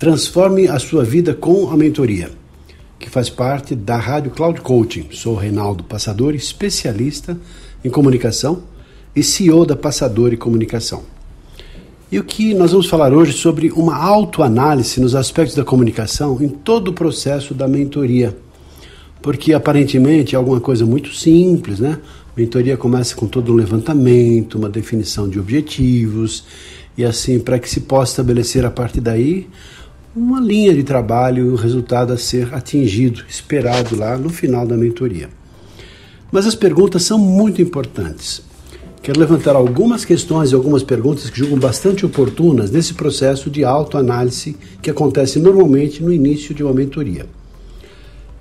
Transforme a sua vida com a mentoria, que faz parte da Rádio Cloud Coaching. Sou Reinaldo Passador, especialista em comunicação e CEO da Passador e Comunicação. E o que nós vamos falar hoje sobre uma autoanálise nos aspectos da comunicação em todo o processo da mentoria. Porque aparentemente é alguma coisa muito simples, né? Mentoria começa com todo um levantamento, uma definição de objetivos e assim para que se possa estabelecer a partir daí uma linha de trabalho e o resultado a ser atingido, esperado lá no final da mentoria. Mas as perguntas são muito importantes. Quero levantar algumas questões e algumas perguntas que julgo bastante oportunas nesse processo de autoanálise que acontece normalmente no início de uma mentoria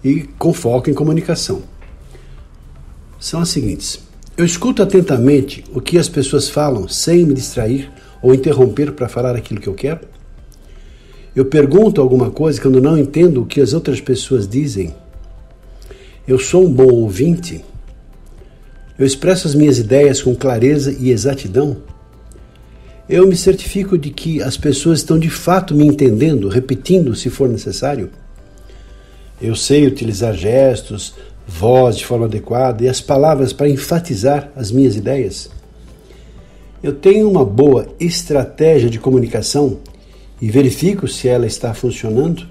e com foco em comunicação. São as seguintes: eu escuto atentamente o que as pessoas falam sem me distrair ou interromper para falar aquilo que eu quero? Eu pergunto alguma coisa quando não entendo o que as outras pessoas dizem. Eu sou um bom ouvinte. Eu expresso as minhas ideias com clareza e exatidão. Eu me certifico de que as pessoas estão de fato me entendendo, repetindo se for necessário. Eu sei utilizar gestos, voz de forma adequada e as palavras para enfatizar as minhas ideias. Eu tenho uma boa estratégia de comunicação e verifico se ela está funcionando?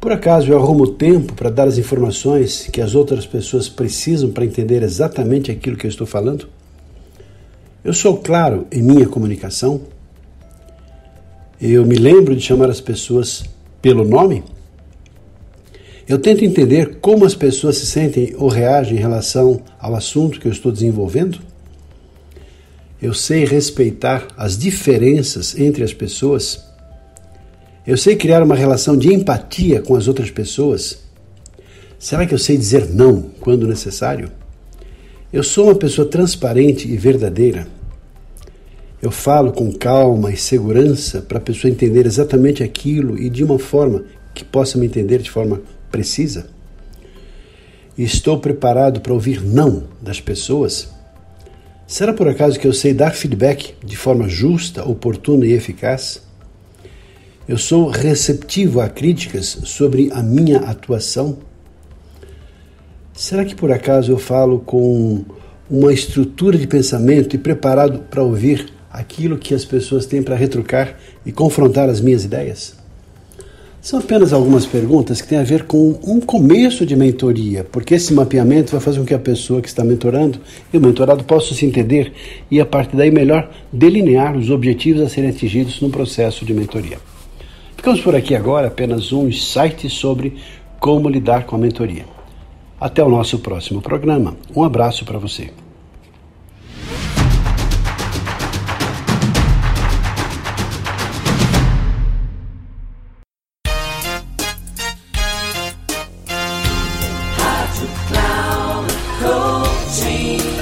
Por acaso eu arrumo tempo para dar as informações que as outras pessoas precisam para entender exatamente aquilo que eu estou falando? Eu sou claro em minha comunicação? Eu me lembro de chamar as pessoas pelo nome? Eu tento entender como as pessoas se sentem ou reagem em relação ao assunto que eu estou desenvolvendo? Eu sei respeitar as diferenças entre as pessoas. Eu sei criar uma relação de empatia com as outras pessoas. Será que eu sei dizer não quando necessário? Eu sou uma pessoa transparente e verdadeira. Eu falo com calma e segurança para a pessoa entender exatamente aquilo e de uma forma que possa me entender de forma precisa. E estou preparado para ouvir não das pessoas Será por acaso que eu sei dar feedback de forma justa, oportuna e eficaz? Eu sou receptivo a críticas sobre a minha atuação? Será que por acaso eu falo com uma estrutura de pensamento e preparado para ouvir aquilo que as pessoas têm para retrucar e confrontar as minhas ideias? São apenas algumas perguntas que têm a ver com um começo de mentoria, porque esse mapeamento vai fazer com que a pessoa que está mentorando e o mentorado possam se entender e, a partir daí, melhor delinear os objetivos a serem atingidos no processo de mentoria. Ficamos por aqui agora, apenas um insight sobre como lidar com a mentoria. Até o nosso próximo programa. Um abraço para você.